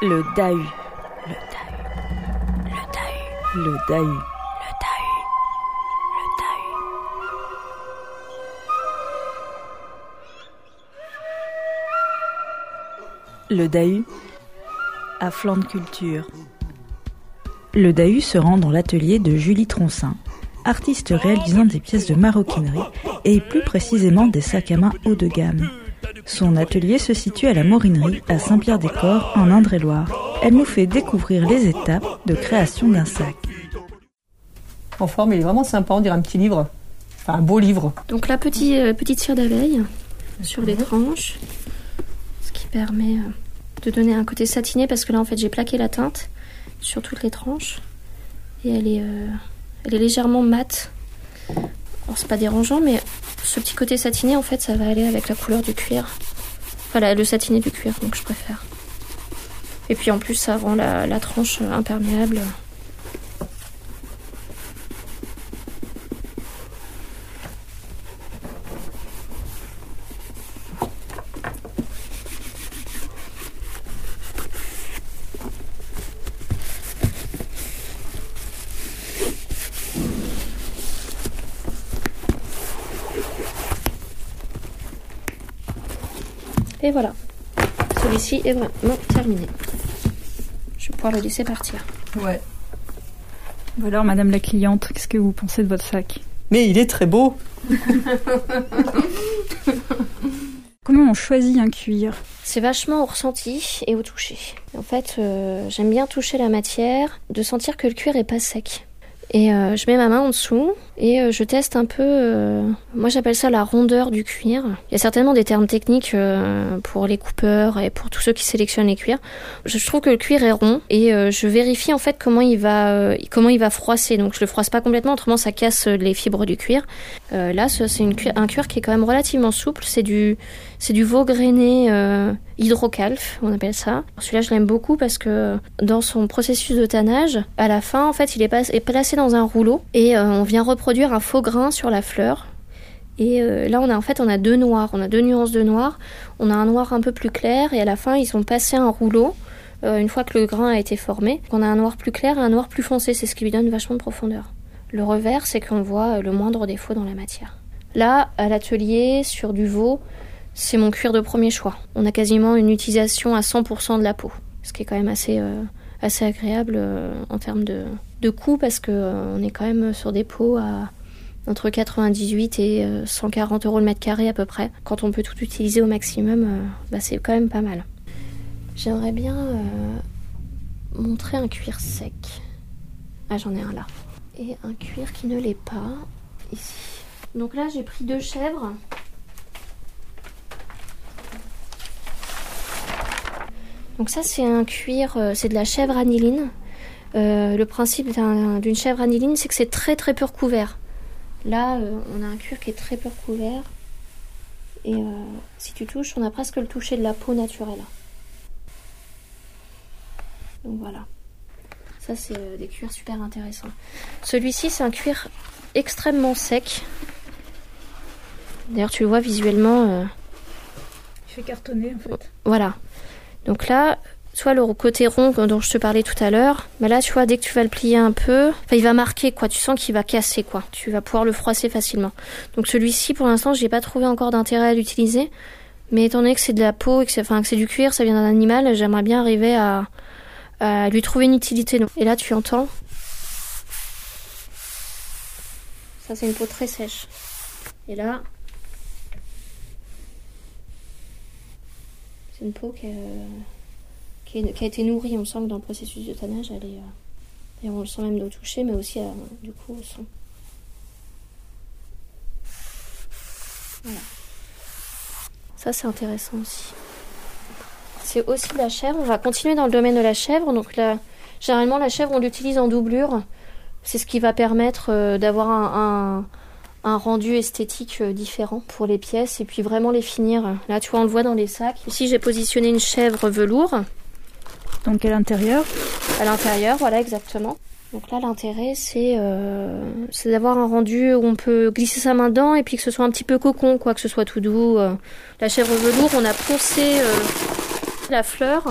Le Dahu. Le Dahu. Le Dahu. Le Dahu. Le Dahu. Le Dahu. Le Dahu. À flanc de culture. Le Dahu se rend dans l'atelier de Julie Troncin, artiste réalisant des pièces de maroquinerie et plus précisément des sacs à main haut de gamme. Son atelier se situe à la Morinerie à Saint-Pierre-des-Corps en Indre-et-Loire. Elle nous fait découvrir les étapes de création d'un sac. En forme, il est vraiment sympa, on dirait un petit livre. Enfin, un beau livre. Donc la petite, euh, petite cire d'abeille sur les tranches, ce qui permet euh, de donner un côté satiné parce que là en fait j'ai plaqué la teinte sur toutes les tranches et elle est, euh, elle est légèrement mate. Alors c'est pas dérangeant mais ce petit côté satiné en fait ça va aller avec la couleur du cuir. Voilà le satiné du cuir donc je préfère. Et puis en plus ça rend la, la tranche imperméable. Et voilà. Celui-ci est vraiment terminé. Je vais pouvoir le laisser partir. Ouais. Alors, madame la cliente, qu'est-ce que vous pensez de votre sac? Mais il est très beau. Comment on choisit un cuir? C'est vachement au ressenti et au toucher. En fait, euh, j'aime bien toucher la matière, de sentir que le cuir est pas sec. Et euh, je mets ma main en dessous et euh, je teste un peu. euh, moi, j'appelle ça la rondeur du cuir. Il y a certainement des termes techniques euh, pour les coupeurs et pour tous ceux qui sélectionnent les cuirs. Je, trouve que le cuir est rond et je vérifie en fait comment il va comment il va froisser. Donc, je le froisse pas complètement, autrement ça casse les fibres du cuir. Là, ce- c'est un cuir qui est quand même relativement souple. C'est du c'est du veau grainé hydrocalf, on appelle ça. Celui-là, je l'aime beaucoup parce que dans son processus de tannage, à la fin, en fait, il est, placé dans un rouleau et on vient reproduire un faux grain sur la fleur. Et euh, là, on a en fait, on a deux noirs, on a deux nuances de noir. On a un noir un peu plus clair et à la fin, ils ont passé un rouleau. euh, une fois que le grain a été formé, on a un noir plus clair et un noir plus foncé, c'est ce qui lui donne vachement de profondeur. Le revers, c'est qu'on voit euh, le moindre défaut dans la matière. Là, à l'atelier, sur du veau, c'est mon cuir de premier choix. On a quasiment une utilisation à 100% de la peau, ce qui est quand même assez, assez agréable euh, en termes de, coût parce que euh, est quand même sur des peaux à entre 98 et euh, 140 euros le mètre carré à peu près. Quand on peut tout utiliser au maximum, euh, bah, c'est quand même pas mal. J'aimerais bien euh, montrer un cuir sec. Ah, j'en ai un là. Et un cuir qui ne l'est pas, ici. Donc là, j'ai pris deux chèvres. Donc ça, c'est un cuir, euh, c'est de la chèvre aniline. Euh, le principe d'un- d'une chèvre aniline, c'est que c'est très très peu recouvert. Là, euh, on a un cuir qui est très peu recouvert. Et euh, si tu touches, on a presque le toucher de la peau naturelle. Donc voilà. Ça, c'est des cuirs super intéressants. Celui-ci, c'est un cuir extrêmement sec. D'ailleurs, tu le vois visuellement. Il fait cartonner en fait. voilà. Donc là, soit le côté rond dont je te parlais tout à l'heure, mais là, tu vois, dès que tu vas le plier un peu, il va marquer, quoi. Tu sens qu'il va casser, quoi. Tu vas pouvoir le froisser facilement. Donc celui-ci, pour l'instant, j'ai pas trouvé encore d'intérêt à l'utiliser. Mais étant donné que c'est de la peau et que c'est, enfin, que c'est du cuir, ça vient d'un animal, j'aimerais bien arriver à lui trouver une utilité. Et là, tu entends. Ça, c'est une peau très sèche. Et là, C'est une peau qui a, qui, été nourrie. On dans le processus de tannage, elle est. euh, et on le sent même au toucher, mais aussi euh, du coup au son. Voilà. Ça, c'est intéressant aussi. C'est aussi la chèvre. On va continuer dans le domaine de la chèvre. Donc, là, généralement, la chèvre, on l'utilise en doublure. C'est ce qui va permettre euh, d'avoir un- un rendu esthétique euh, différent pour les pièces et puis vraiment les finir. Là, tu vois, on le voit dans les sacs. Ici, j'ai positionné une chèvre velours Donc à l'intérieur, à l'intérieur, voilà exactement. Donc là, l'intérêt, c'est euh, c'est d'avoir un rendu où on peut glisser sa main dedans et puis que ce soit un petit peu cocon, quoi, que ce soit tout doux. euh. La chèvre velours, on a poncé euh, la fleur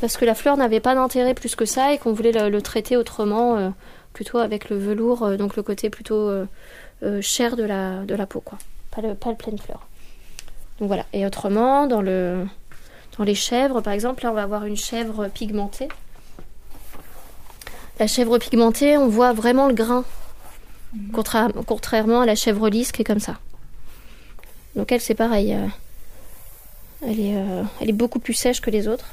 parce que la fleur n'avait pas d'intérêt plus que ça et qu'on voulait le, le traiter autrement, euh, plutôt avec le velours, euh, donc le côté plutôt euh, euh, chair de la, de la peau, quoi. Pas le, pas le pleine fleur. Donc voilà. Et autrement, dans, le, dans les chèvres, par exemple, là on va avoir une chèvre pigmentée. La chèvre pigmentée, on voit vraiment le grain, contra- contrairement à la chèvre lisse qui est comme ça. Donc elle, c'est pareil. euh, elle, est, euh, elle est beaucoup plus sèche que les autres.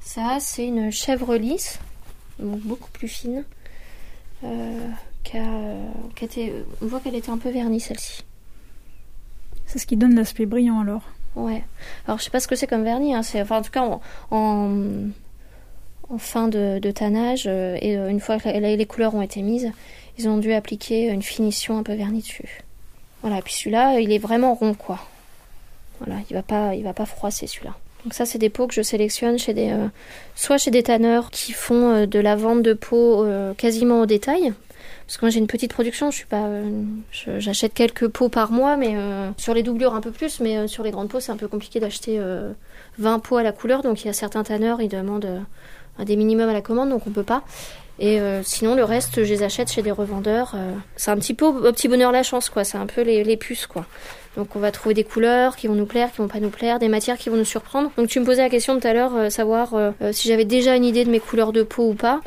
Ça, c'est une chèvre lisse, donc beaucoup plus fine. euh, on voit qu'elle était un peu vernie celle-ci. C'est ce qui donne l'aspect brillant alors. Ouais. Alors je sais pas ce que c'est comme vernis. Hein. C'est, enfin, en tout cas, en, en, en fin de, de tannage euh, et euh, une fois que la- les couleurs ont été mises, ils ont dû appliquer une finition un peu vernie dessus. Voilà. Et puis celui-là, il est vraiment rond, quoi. Voilà. Il va pas, il va pas froisser celui-là. Donc ça, c'est des pots que je sélectionne chez des, euh, soit chez des tanneurs qui font euh, de la vente de euh, quasiment au détail. Parce que moi j'ai une petite production, je suis pas, euh, j'achète quelques pots par mois, mais sur les doublures un peu plus, mais sur les grandes pots c'est un peu compliqué d'acheter euh, 20 pots à la couleur, donc il y a certains tanneurs ils demandent des minimums à la commande, donc on peut pas. Et euh, sinon le reste je les achète chez des revendeurs. euh, c'est un petit peu au petit bonheur la chance quoi, c'est un peu les, les puces quoi. Donc on va trouver des couleurs qui vont nous plaire, qui vont pas nous plaire, des matières qui vont nous surprendre. Donc tu me posais la question tout à l'heure, euh, savoir si j'avais déjà une idée de mes couleurs de peau ou pas.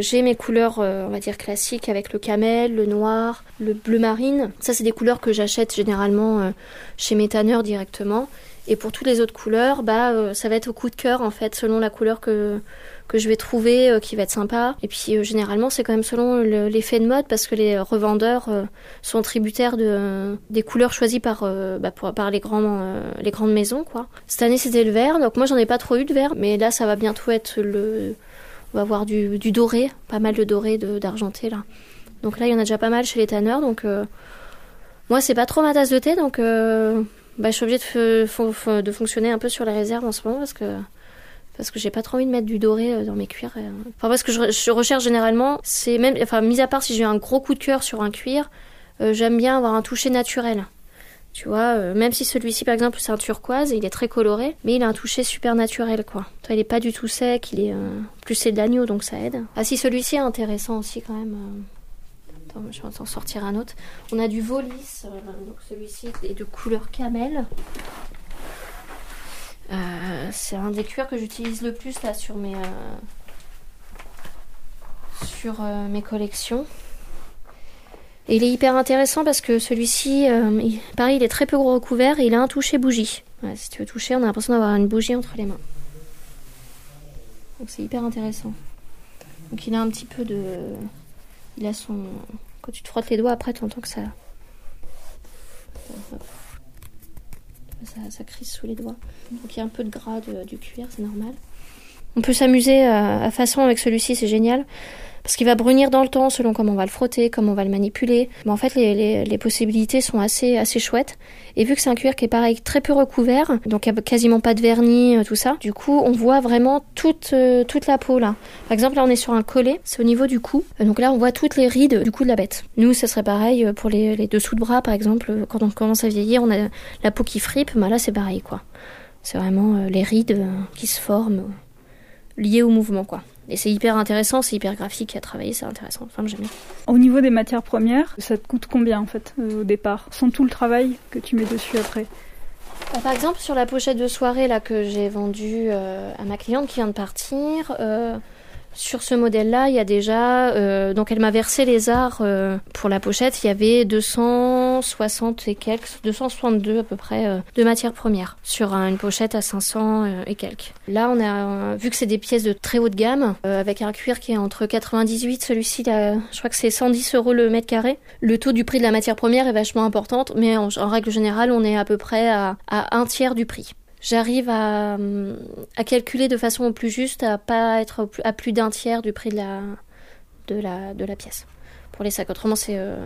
J'ai mes couleurs, on va dire classiques, avec le camel, le noir, le bleu marine. Ça c'est des couleurs que j'achète généralement chez mes tanneurs directement. Et pour toutes les autres couleurs, bah ça va être au coup de cœur en fait, selon la couleur que que je vais trouver euh, qui va être sympa. Et puis euh, généralement c'est quand même selon le- l'effet de mode parce que les revendeurs euh, sont tributaires de, des couleurs choisies par, bah, pour- par les, grands, les grandes maisons. Quoi. Cette année, c'était le vert, donc moi, j'en ai pas trop eu de vert, mais là, ça va bientôt être le. On va avoir du, du doré, pas mal de doré, d'argenté, là. Donc là, il y en a déjà pas mal chez les tanneurs, donc euh, moi, c'est pas trop ma tasse de thé, donc bah, je suis obligée de, de fonctionner un peu sur les réserves en ce moment parce que. Parce que j'ai pas trop envie de mettre du doré euh, dans mes cuirs. euh. Enfin, parce que je, recherche généralement, c'est même, enfin, mis à part si j'ai un gros coup de cœur sur un cuir, euh, j'aime bien avoir un toucher naturel. Tu vois, même si celui-ci, par exemple, c'est un turquoise, il est très coloré, mais il a un toucher super naturel, quoi. Toi, il est pas du tout sec, il est. euh, Plus c'est de l'agneau, donc ça aide. Ah, si celui-ci est intéressant aussi, quand même. Attends, je vais en sortir un autre. On a du volis, donc celui-ci est de couleur camel. Euh, c'est un des cuirs que j'utilise le plus sur mes euh, sur euh, mes collections. Il est hyper intéressant parce que celui-ci, il- pareil, il est très peu gros recouvert et il a un toucher bougie. Si tu veux toucher, on a l'impression d'avoir une bougie entre les mains. Donc c'est hyper intéressant. Donc il a un petit peu de, il a son, quand tu te frottes les doigts après, tu entends que ça, ça, ça sous les doigts. Donc il y a un peu de gras du cuir, c'est normal. On peut s'amuser à, à façon avec celui-ci, c'est génial. Parce qu'il va brunir dans le temps selon comment on va le frotter, comment on va le manipuler. Mais en fait, les, possibilités sont assez, assez chouettes. Et vu que c'est un cuir qui est pareil, très peu recouvert, donc il n'y a quasiment pas de vernis, euh, tout ça, du coup, on voit vraiment toute, euh, toute la peau là. Par exemple, là, on est sur un collet, c'est au niveau du cou. Euh, Donc là, on voit toutes les rides du cou de la bête. Nous, ça serait pareil pour les, les dessous de bras, par exemple. Quand on commence à vieillir, on a la peau qui fripe. Bah là, c'est pareil, quoi. C'est vraiment les rides qui se forment, liées au mouvement, quoi. Et c'est hyper intéressant, c'est hyper graphique à travailler, c'est intéressant. Enfin, j'aime bien. Au niveau des matières premières, ça te coûte combien en fait euh, au départ? Sans tout le travail que tu mets dessus après Bah, par exemple, sur la pochette de soirée là que j'ai vendue euh, à ma cliente qui vient de partir, euh, sur ce modèle-là, il y a déjà, euh, donc elle m'a versé les arts euh, pour la pochette. Il y avait 260 et quelques, 262 à peu près euh, de matières premières sur un- une pochette à 500 euh, et quelques. Là, on a euh, vu que c'est des pièces de très haute gamme euh, avec un cuir qui est entre 98, celui-ci, je crois que c'est 110 euros le mètre carré. Le taux du prix de la matière première est vachement importante, mais en, en règle générale, on est à peu près à, à un tiers du prix. J'arrive à, hum, à calculer de façon au plus juste, à pas être à plus d'un tiers du prix de la, de la, de la pièce. Pour les sacs. Autrement, c'est euh,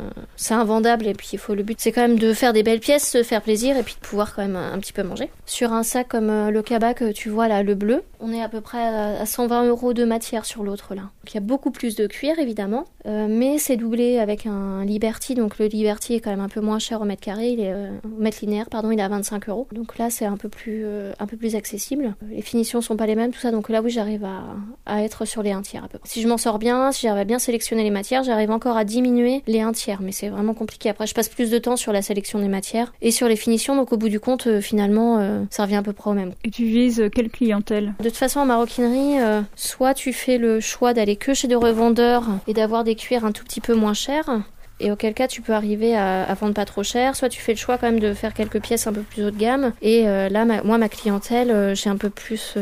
invendable et puis il faut le but, c'est quand même de faire des belles pièces, se faire plaisir et puis de pouvoir quand même un, petit peu manger. Sur un sac comme euh, le cabas que tu vois là, le bleu, on est à peu près à, 120 euros de matière sur l'autre là. Donc, il y a beaucoup plus de cuir évidemment, euh, mais c'est doublé avec un Liberty. Donc le Liberty est quand même un peu moins cher au mètre carré, il est au mètre linéaire, pardon, il est à 25 euros. Donc là, c'est un peu plus un peu plus accessible. Les finitions sont pas les mêmes, tout ça. Donc là, oui, j'arrive à, à être sur les un tiers à peu près. Si je m'en sors bien, si j'arrive à bien sélectionner les matières, j'arrive encore à diminuer les un tiers, mais c'est vraiment compliqué. Après, je passe plus de temps sur la sélection des matières et sur les finitions, donc au bout du compte, euh, finalement, euh, ça revient à peu près au même. Et tu vises quelle clientèle? De toute façon, en maroquinerie, euh, soit tu fais le choix d'aller que chez des revendeurs et d'avoir des cuirs un tout petit peu moins chers, et auquel cas tu peux arriver à, vendre pas trop cher. Soit tu fais le choix quand même de faire quelques pièces un peu plus haut de gamme. Et là, moi, ma clientèle, j'ai un peu plus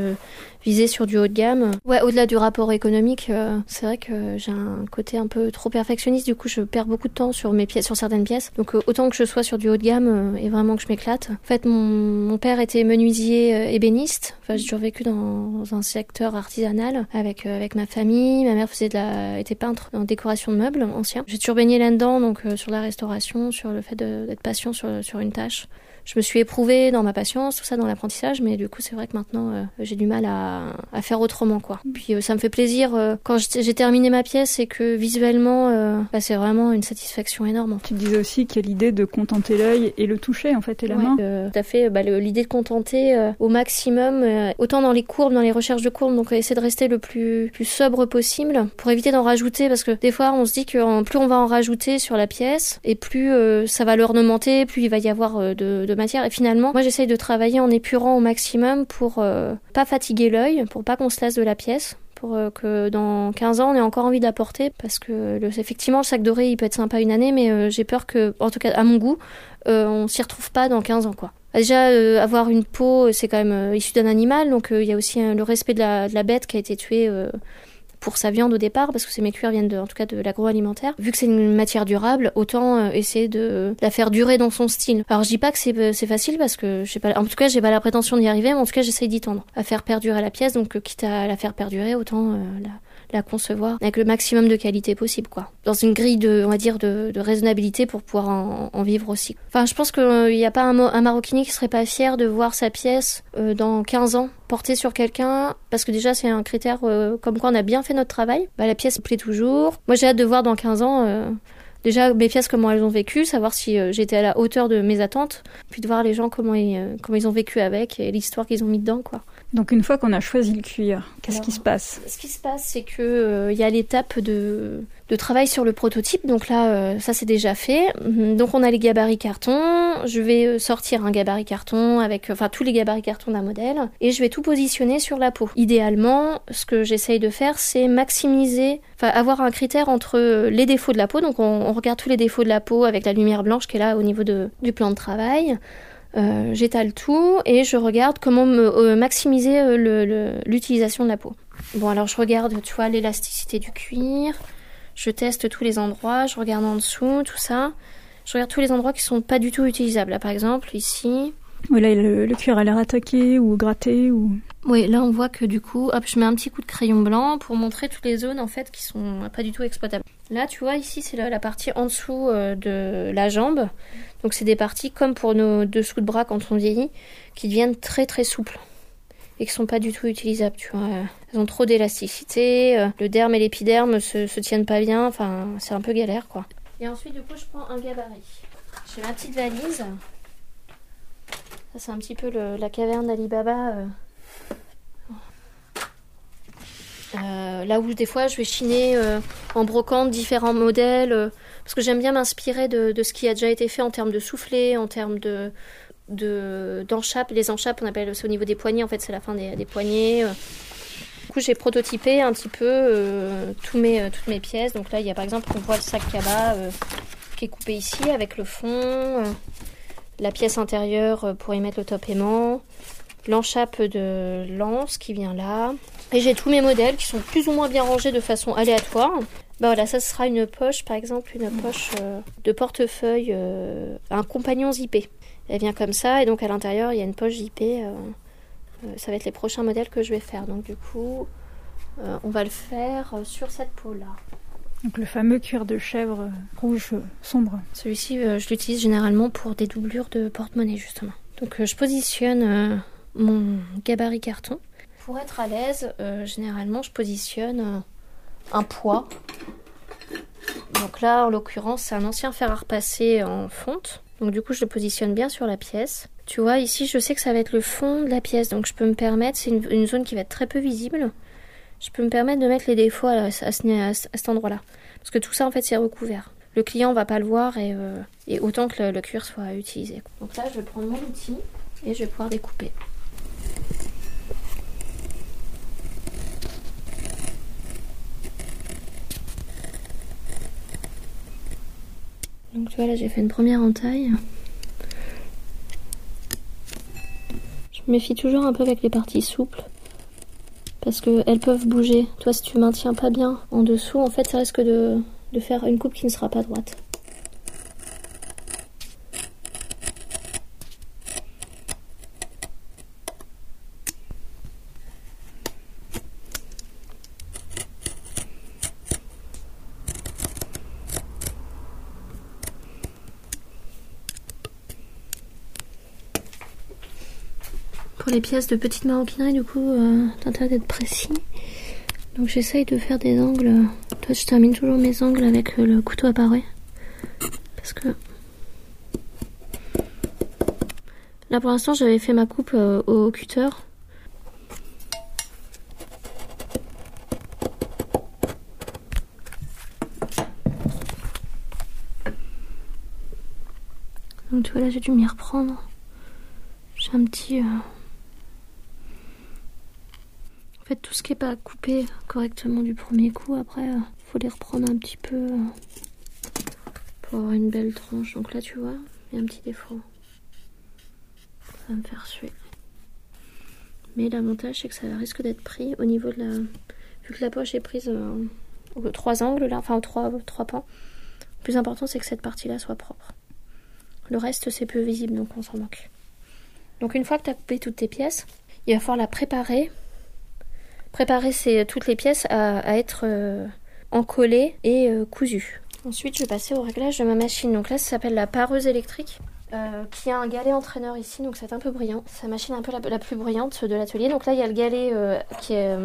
viser sur du haut de gamme. Ouais, au-delà du rapport économique, euh, c'est vrai que j'ai un côté un peu trop perfectionniste. Du coup, je perds beaucoup de temps sur mes pièces, sur certaines pièces. Donc, euh, autant que je sois sur du haut de gamme euh, et vraiment que je m'éclate. En fait, mon, mon père était menuisier ébéniste. Enfin, j'ai toujours vécu dans un secteur artisanal avec avec ma famille. Ma mère faisait de la, était peintre en décoration de meubles anciens. J'ai toujours baigné là-dedans, donc sur la restauration, sur le fait d'être patient sur sur une tâche je me suis éprouvée dans ma patience, tout ça dans l'apprentissage, mais du coup c'est vrai que maintenant euh, j'ai du mal à, à, faire autrement quoi. Puis euh, ça me fait plaisir euh, quand j'ai terminé ma pièce et que visuellement bah, c'est vraiment une satisfaction énorme. Tu disais aussi qu'il y a l'idée de contenter l'œil et le toucher en fait et la main. tout à fait, bah, l'idée de contenter au maximum, autant dans les courbes, dans les recherches de courbes, donc essayer de rester le plus, plus sobre possible pour éviter d'en rajouter parce que des fois on se dit que plus on va en rajouter sur la pièce et plus ça va l'ornementer, plus il va y avoir de matière. Et finalement, moi j'essaye de travailler en épurant au maximum pour euh, pas fatiguer l'œil, pour pas qu'on se lasse de la pièce pour euh, que dans 15 ans on ait encore envie d'apporter parce que effectivement le sac doré il peut être sympa une année mais euh, j'ai peur que en tout cas à mon goût on s'y retrouve pas dans 15 ans quoi. Déjà, avoir une peau, c'est quand même issu d'un animal, donc il y a aussi le respect de la, de la, bête qui a été tuée pour sa viande au départ, parce que ces mes cuirs viennent de, en tout cas de l'agroalimentaire. Vu que c'est une matière durable, autant euh, essayer de la faire durer dans son style. Alors je dis pas que c'est, euh, c'est facile parce que j'ai pas, en tout cas j'ai pas la prétention d'y arriver, mais en tout cas j'essaye d'y tendre, à faire perdurer la pièce. Donc euh, quitte à la faire perdurer, autant la la concevoir avec le maximum de qualité possible, quoi. Dans une grille de, on va dire, de, de raisonnabilité pour pouvoir en, vivre aussi. Enfin, je pense qu'il n'y a pas un, un, maroquinier qui serait pas fier de voir sa pièce euh, dans 15 ans portée sur quelqu'un, parce que déjà c'est un critère euh, comme quoi on a bien fait notre travail. Bah, la pièce plaît toujours. Moi j'ai hâte de voir dans 15 ans euh, déjà mes pièces comment elles ont vécu, savoir si j'étais à la hauteur de mes attentes, puis de voir les gens comment ils, comment ils ont vécu avec et l'histoire qu'ils ont mis dedans quoi. Donc une fois qu'on a choisi le cuir, qu'est-ce qui se passe Ce qui se passe, c'est que euh, il y a l'étape de, de, travail sur le prototype. Donc là, euh, ça c'est déjà fait. Mhm. Donc on a les gabarits carton. Je vais euh, sortir un gabarit carton avec, enfin tous les gabarits carton d'un modèle, et je vais tout positionner sur la peau. Idéalement, ce que j'essaye de faire, c'est maximiser, enfin avoir un critère entre les défauts de la peau. Donc on, on regarde tous les défauts de la peau avec la lumière blanche qui est là au niveau de, du plan de travail. Euh, j'étale tout et je regarde comment me, euh, maximiser euh, l'utilisation de la peau. Bon, alors je regarde, tu vois, l'élasticité du cuir, je teste tous les endroits, je regarde en dessous, tout ça. Je regarde tous les endroits qui sont pas du tout utilisables. Là, par exemple, ici. Oui, là, le, le cuir a l'air attaqué ou gratté ou. Oui, là, on voit que du coup, hop, je mets un petit coup de crayon blanc pour montrer toutes les zones en fait qui sont pas du tout exploitables. Là, tu vois, ici, c'est la, partie en dessous de la jambe. Donc c'est des parties comme pour nos dessous de bras quand on vieillit, qui deviennent très très souples et qui sont pas du tout utilisables, tu vois. Elles ont trop d'élasticité, euh, le derme et l'épiderme se, se tiennent pas bien, enfin c'est un peu galère quoi. Et ensuite du coup je prends un gabarit. J'ai ma petite valise. Ça c'est un petit peu la caverne d'Alibaba. Euh. Euh, là où des fois je vais chiner en brocante différents modèles parce que j'aime bien m'inspirer de, ce qui a déjà été fait en termes de soufflet, en termes de les enchappes, on appelle ça au niveau des poignets, en fait, c'est la fin des, des poignets. Du coup, j'ai prototypé un petit peu euh, euh, toutes mes pièces. Donc là, il y a par exemple, on voit le sac cabas euh, qui est coupé ici avec le fond, la pièce intérieure pour y mettre le top aimant, l'enchappe de lance qui vient là. Et j'ai tous mes modèles qui sont plus ou moins bien rangés de façon aléatoire. Bah voilà, ça sera une poche, par exemple, une poche euh, de portefeuille, euh, un compagnon zippé. Elle vient comme ça, et donc à l'intérieur, il y a une poche zippée. Euh, ça va être les prochains modèles que je vais faire. Donc du coup, on va le faire sur cette peau-là. Donc le fameux cuir de chèvre rouge sombre. Celui-ci, je l'utilise généralement pour des doublures de porte-monnaie justement. Donc je positionne mon gabarit carton. Pour être à l'aise, généralement je positionne un poids. Donc là, en l'occurrence, c'est un ancien fer à repasser en fonte. Donc du coup, je le positionne bien sur la pièce. Tu vois, ici, je sais que ça va être le fond de la pièce, donc je peux me permettre, c'est une, zone qui va être très peu visible, je peux me permettre de mettre les défauts à, cet endroit-là. Parce que tout ça, en fait, c'est recouvert. Le client va pas le voir et, euh, autant que le, le, cuir soit utilisé. Donc là, je vais prendre mon outil et je vais pouvoir découper. Donc tu vois là j'ai fait une première entaille. Je me méfie toujours un peu avec les parties souples. Parce qu'elles peuvent bouger. Toi si tu maintiens pas bien en dessous, en fait ça risque de, de faire une coupe qui ne sera pas droite. Les pièces de petite maroquinerie, du coup, euh, t'as d'être précis. Donc j'essaye de faire des angles. Toi, je termine toujours mes angles avec le couteau à parer. Parce que... Là, pour l'instant, j'avais fait ma coupe euh, au cutter. Donc tu vois, là, j'ai dû m'y reprendre. J'ai un petit... Euh, tout ce qui est pas coupé correctement du premier coup, après, il euh, faut les reprendre un petit peu euh, pour avoir une belle tranche. Donc là, tu vois, il y a un petit défaut. Ça va me faire suer. Mais l'avantage, c'est que ça risque d'être pris au niveau de la... Vu que la poche est prise euh, aux trois angles, là, enfin aux trois, trois pans, le plus important, c'est que cette partie-là soit propre. Le reste, c'est peu visible, donc on s'en manque. Donc une fois que tu as coupé toutes tes pièces, il va falloir la préparer préparer toutes les pièces à, être euh, encollées et euh, cousues. Ensuite, je vais passer au réglage de ma machine. Donc là, ça s'appelle la pareuse électrique. Euh, qui a un galet entraîneur ici, donc c'est un peu brillant. La machine un peu la, plus brillante de l'atelier. Donc là, il y a le galet qui est,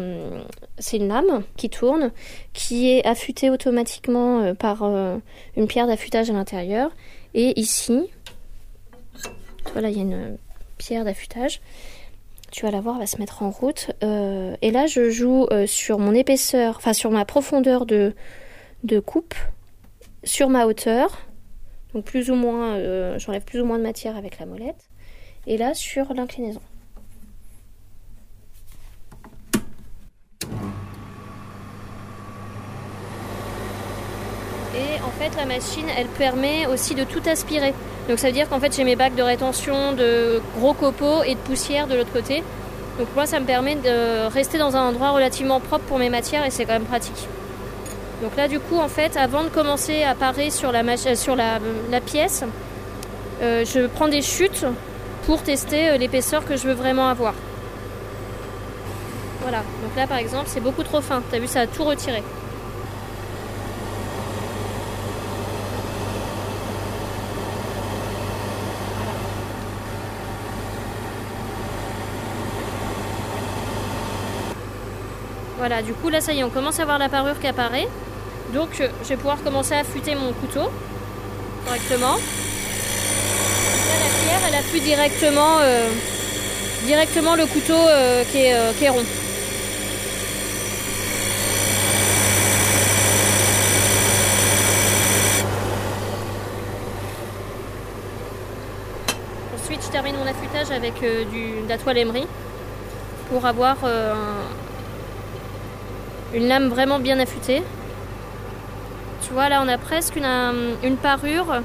c'est une lame qui tourne, qui est affûtée automatiquement par une pierre d'affûtage à l'intérieur. Et ici, voilà, il y a une pierre d'affûtage tu vas la voir, elle va se mettre en route. Euh, et là, je joue euh, sur mon épaisseur, enfin sur ma profondeur de, coupe, sur ma hauteur. Donc plus ou moins, euh, j'enlève plus ou moins de matière avec la molette. Et là, sur l'inclinaison. Et en fait, la machine, elle permet aussi de tout aspirer. Donc ça veut dire qu'en fait j'ai mes bacs de rétention de gros copeaux et de poussière de l'autre côté. Donc moi ça me permet de rester dans un endroit relativement propre pour mes matières et c'est quand même pratique. Donc là du coup en fait avant de commencer à parer sur la, sur la, pièce, euh, je prends des chutes pour tester euh, l'épaisseur que je veux vraiment avoir. Voilà, donc là par exemple c'est beaucoup trop fin, t'as vu ça a tout retiré. Voilà, du coup là ça y est, on commence à voir la parure qui apparaît. Donc euh, je vais pouvoir commencer à affûter mon couteau correctement. Là la pierre elle affûte directement, euh, directement le couteau euh, qui, est, rond. Ensuite je termine mon affûtage avec du, de la toile émery pour avoir un une lame vraiment bien affûtée. Tu vois, là, on a presque une, parure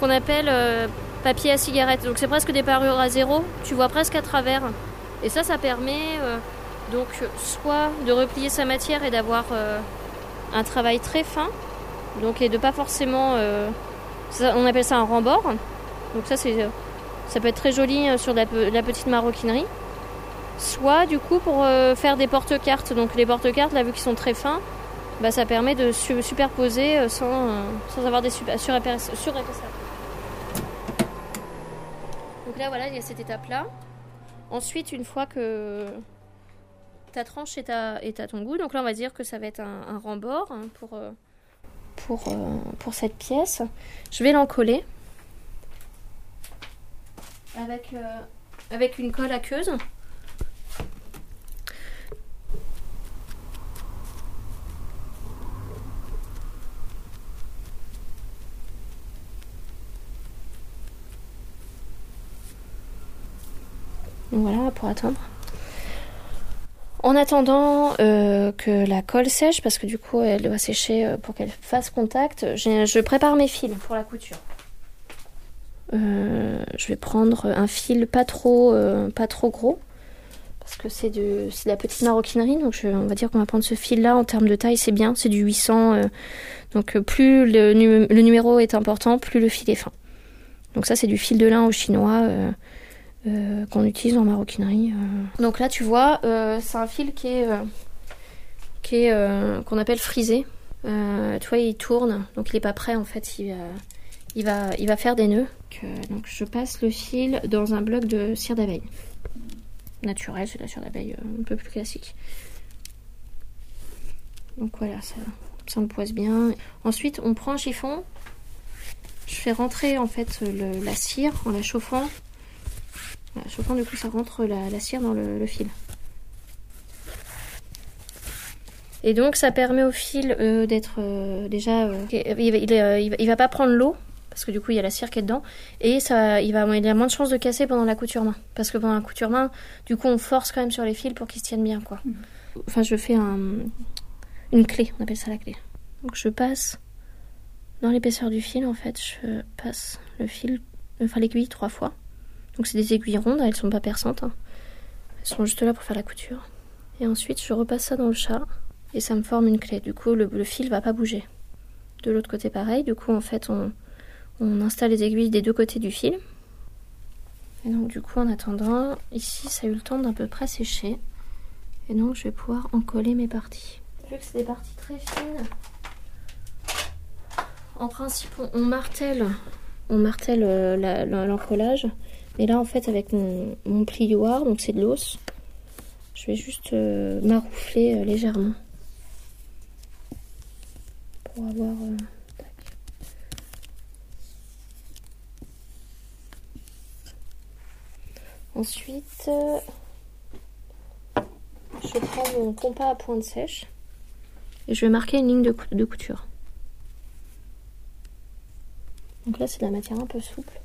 qu'on appelle euh, papier à cigarette. Donc, c'est presque des parures à zéro. Tu vois presque à travers. Et ça, ça permet euh, donc soit de replier sa matière et d'avoir euh, un travail très fin. Donc, et de pas forcément. on appelle ça un rembord. Donc, ça, c'est, ça peut être très joli sur la petite maroquinerie soit du coup pour euh, faire des porte-cartes. Donc les porte-cartes, là vu qu'ils sont très fins, bah, ça permet de su- superposer euh, sans, euh, sans avoir des surépaisseurs. Donc là, voilà, il y a cette étape-là. Ensuite, une fois que ta tranche est à, est à ton goût, donc là, on va dire que ça va être un, rembord hein, pour, pour, pour cette pièce. Je vais l'encoller avec, avec une colle aqueuse. Voilà, pour attendre. En attendant euh, que la colle sèche, parce que du coup elle doit sécher euh, pour qu'elle fasse contact, je prépare mes fils pour la couture. Euh, je vais prendre un fil pas trop, gros, parce que c'est de, la petite maroquinerie, donc on va dire qu'on va prendre ce fil-là en termes de taille, c'est bien, c'est du 800, euh, donc plus le numéro est important, plus le fil est fin. Donc ça c'est du fil de lin au chinois. Euh, qu'on utilise en maroquinerie. euh. Donc là, tu vois, euh, c'est un fil qui est, qui est qu'on appelle frisé. Tu vois, il tourne, donc il est pas prêt en fait. Il va, il va, il va faire des nœuds. Donc, je passe le fil dans un bloc de cire d'abeille naturel, c'est la cire d'abeille un peu plus classique. Donc voilà, ça, ça me poise bien. Ensuite, on prend un chiffon. Je fais rentrer en fait la cire en la chauffant voilà, chauffant, du coup, ça rentre la, la cire dans le, le fil. Et donc, ça permet au fil euh, d'être euh, déjà. euh, il, il, il va, il va pas prendre l'eau, parce que du coup, il y a la cire qui est dedans. Et ça, il, va, il a moins de chances de casser pendant la couture main. Parce que pendant la couture main, du coup, on force quand même sur les fils pour qu'ils se tiennent bien, quoi. Enfin, je fais un, une clé, on appelle ça la clé. Donc, je passe dans l'épaisseur du fil, en fait, je passe le fil, enfin l'aiguille trois fois. Donc c'est des aiguilles rondes, elles sont pas perçantes. hein. Elles sont juste là pour faire la couture. Et ensuite je repasse ça dans le chat et ça me forme une clé. Du coup le, le fil va pas bouger. De l'autre côté pareil. Du coup en fait on, on installe les aiguilles des deux côtés du fil. Et donc du coup en attendant, ici ça a eu le temps d'à peu près sécher. Et donc je vais pouvoir encoller mes parties. Vu que c'est des parties très fines, en principe on, martèle, on martèle euh, la- la- l'encollage. Et là, en fait, avec mon, plioir, donc c'est de l'os, je vais juste euh, maroufler euh, légèrement. Pour avoir. euh. Ensuite, je prends mon compas à pointe sèche et je vais marquer une ligne de couture. Donc là, c'est de la matière un peu souple.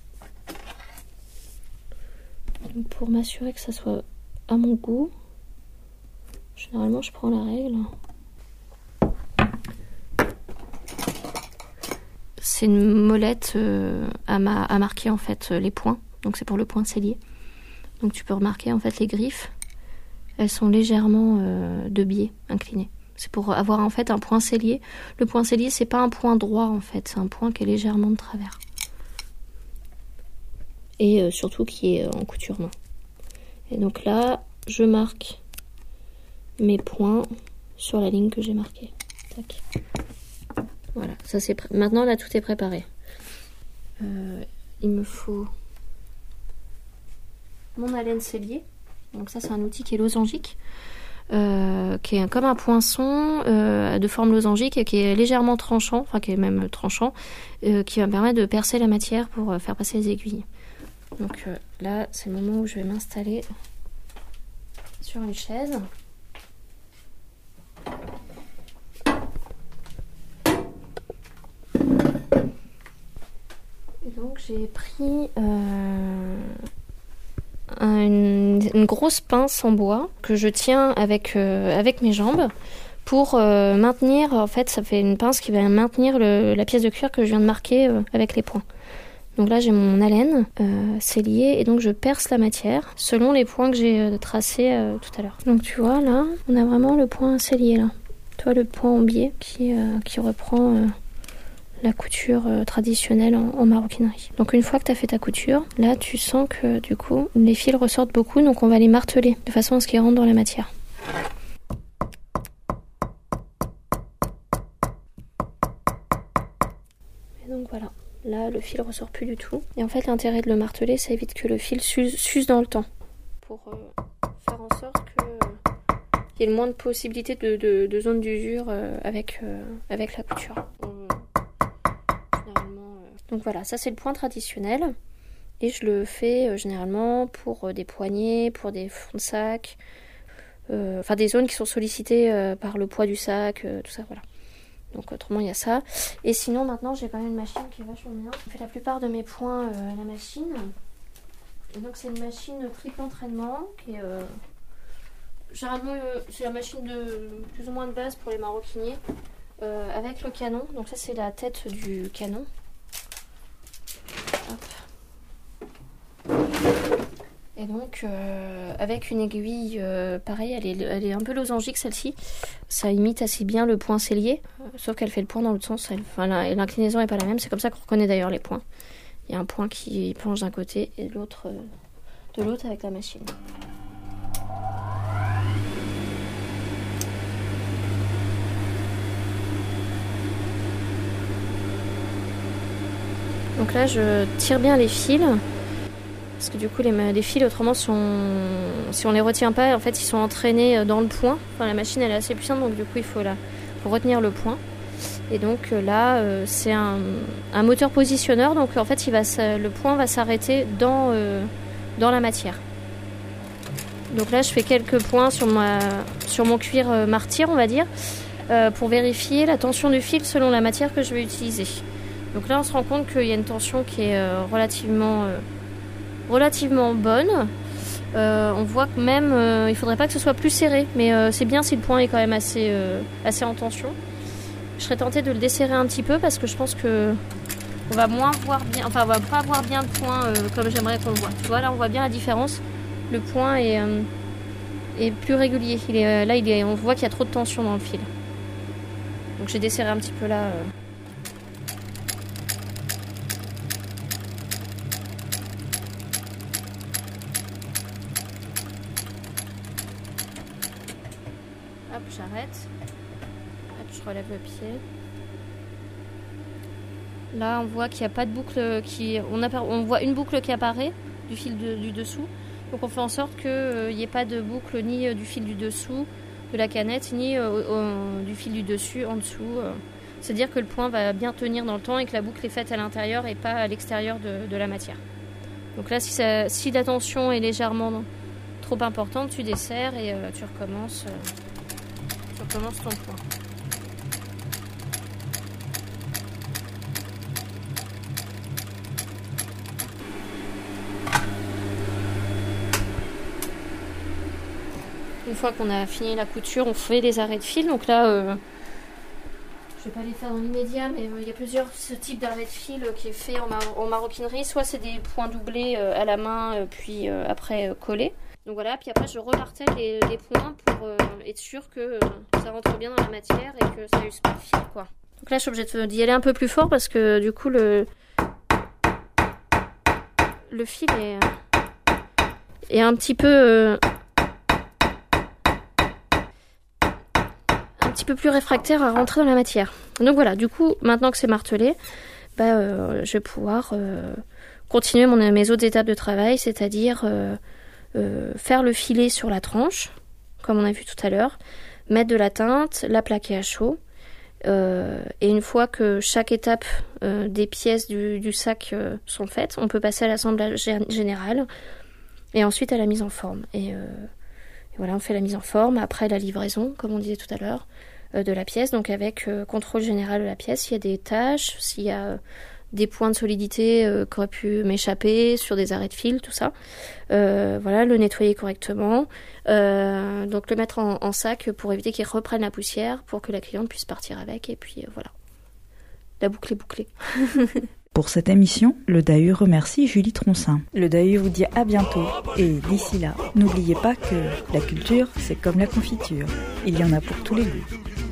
Pour m'assurer que ça soit à mon goût, généralement je prends la règle. C'est une molette euh, à marquer en fait euh, les points. Donc c'est pour le point cellier. Donc tu peux remarquer en fait les griffes. Elles sont légèrement euh, de biais, inclinées. C'est pour avoir en fait un point cellier. Le point cellier c'est pas un point droit en fait, c'est un point qui est légèrement de travers et euh, surtout qui est euh, en couture main. Et donc là, je marque mes points sur la ligne que j'ai marquée. Voilà, ça c'est. Maintenant là, tout est préparé. Euh, il me faut mon haleine cellier. Donc ça, c'est un outil qui est losangique. qui est comme un poinçon de forme losangique et qui est légèrement tranchant, enfin qui est même tranchant, qui va me permettre de percer la matière pour faire passer les aiguilles. Donc euh, là, c'est le moment où je vais m'installer sur une chaise. Et donc j'ai pris euh, un- une, grosse pince en bois que je tiens avec, euh, avec mes jambes pour maintenir, en fait ça fait une pince qui va maintenir la pièce de cuir que je viens de marquer avec les points. Donc là, j'ai mon haleine, euh, c'est lié, et donc je perce la matière selon les points que j'ai euh, tracés euh, tout à l'heure. Donc tu vois, là, on a vraiment le point cellier là. Tu vois le point en biais qui, euh, reprend la couture traditionnelle en, en, maroquinerie. Donc une fois que tu as fait ta couture, là tu sens que du coup les fils ressortent beaucoup, donc on va les marteler de façon à ce qu'ils rentrent dans la matière. Et donc voilà. Là, le fil ressort plus du tout. Et en fait, l'intérêt de le marteler, ça évite que le fil s'use dans le temps. Pour euh, faire en sorte qu'il y ait le moins de possibilités de, de, zone d'usure euh, avec, euh, avec la couture. donc voilà, ça c'est le point traditionnel. Et je le fais généralement pour des poignets, pour des fonds de sac, enfin des zones qui sont sollicitées par le poids du sac, tout ça, voilà. Donc autrement il y a ça. Et sinon maintenant j'ai quand même une machine qui est vachement bien. Je fais la plupart de mes points euh, à la machine. Et donc c'est une machine triple entraînement qui est euh, généralement euh, c'est la machine de plus ou moins de base pour les maroquiniers avec le canon. Donc ça c'est la tête du canon. Et donc, euh, avec une aiguille, euh, pareil, elle est, elle est, un peu losangique celle-ci. Ça imite assez bien le point cellier, euh, sauf qu'elle fait le point dans l'autre sens. L'inclinaison n'est pas la même. C'est comme ça qu'on reconnaît d'ailleurs les points. Il y a un point qui penche d'un côté et l'autre de l'autre avec la machine. Donc là, je tire bien les fils. Parce que du coup, les, fils, autrement, sont, si on les retient pas, en fait, ils sont entraînés euh, dans le point. La machine, elle est assez puissante, donc du coup, il faut, la, retenir le point. Et donc euh, là, euh, c'est un, moteur positionneur, donc en fait, il va, le point va s'arrêter dans, dans la matière. Donc là, je fais quelques points sur, ma, sur mon cuir martyr, on va dire, pour vérifier la tension du fil selon la matière que je vais utiliser. Donc là, on se rend compte qu'il y a une tension qui est relativement relativement bonne. Euh, on voit que même, euh, il faudrait pas que ce soit plus serré, mais euh, c'est bien si le point est quand même assez, assez en tension. Je serais tentée de le desserrer un petit peu parce que je pense que on va moins voir bien, enfin on va pas voir bien le point comme j'aimerais qu'on le voit. Tu vois là on voit bien la différence. Le point est, plus régulier. Il est, là il est, on voit qu'il y a trop de tension dans le fil. Donc j'ai desserré un petit peu là. J'arrête. je relève le pied. Là, on voit qu'il n'y a pas de boucle qui. On, voit une boucle qui apparaît du fil du dessous. Donc, on fait en sorte qu'il euh, n'y ait pas de boucle ni euh, du fil du dessous de la canette, ni euh, du fil du dessus en dessous. C'est-à-dire que le point va bien tenir dans le temps et que la boucle est faite à l'intérieur et pas à l'extérieur de, la matière. Donc là, si, si la tension est légèrement trop importante, tu desserres et tu recommences Une fois qu'on a fini la couture, on fait les arrêts de fil. Donc là, euh, je vais pas les faire dans l'immédiat, mais euh, il y a plusieurs ce type de fil qui est fait en, maroquinerie. Soit c'est des points doublés euh, à la main, puis après collés. Donc voilà, puis après je remartèle les, points pour euh, être sûr que euh, ça rentre bien dans la matière et que ça use pas le fil. Donc là je suis obligée d'y aller un peu plus fort parce que du coup le fil est, euh, est un petit peu un petit peu plus réfractaire à rentrer dans la matière. Donc voilà, du coup maintenant que c'est martelé, bah, je vais pouvoir continuer mes autres étapes de travail, c'est-à-dire faire le filet sur la tranche, comme on a vu tout à l'heure, mettre de la teinte, la plaquer à chaud. Euh, et une fois que chaque étape euh, des pièces du, sac sont faites, on peut passer à l'assemblage général et ensuite à la mise en forme. Et, et, voilà, on fait la mise en forme, après la livraison, comme on disait tout à l'heure, de la pièce, donc avec contrôle général de la pièce, s'il y a des tâches, s'il y a des points de solidité euh, qui auraient pu m'échapper sur des arrêts de fil, tout ça. Euh, voilà, le nettoyer correctement. Euh, donc le mettre en, sac pour éviter qu'il reprenne la poussière, pour que la cliente puisse partir avec. Et puis voilà, la boucle est bouclée. Pour cette émission, le DAU remercie Julie Troncin. Le DAU vous dit à bientôt et d'ici là, n'oubliez pas que la culture, c'est comme la confiture. Il y en a pour tous les goûts.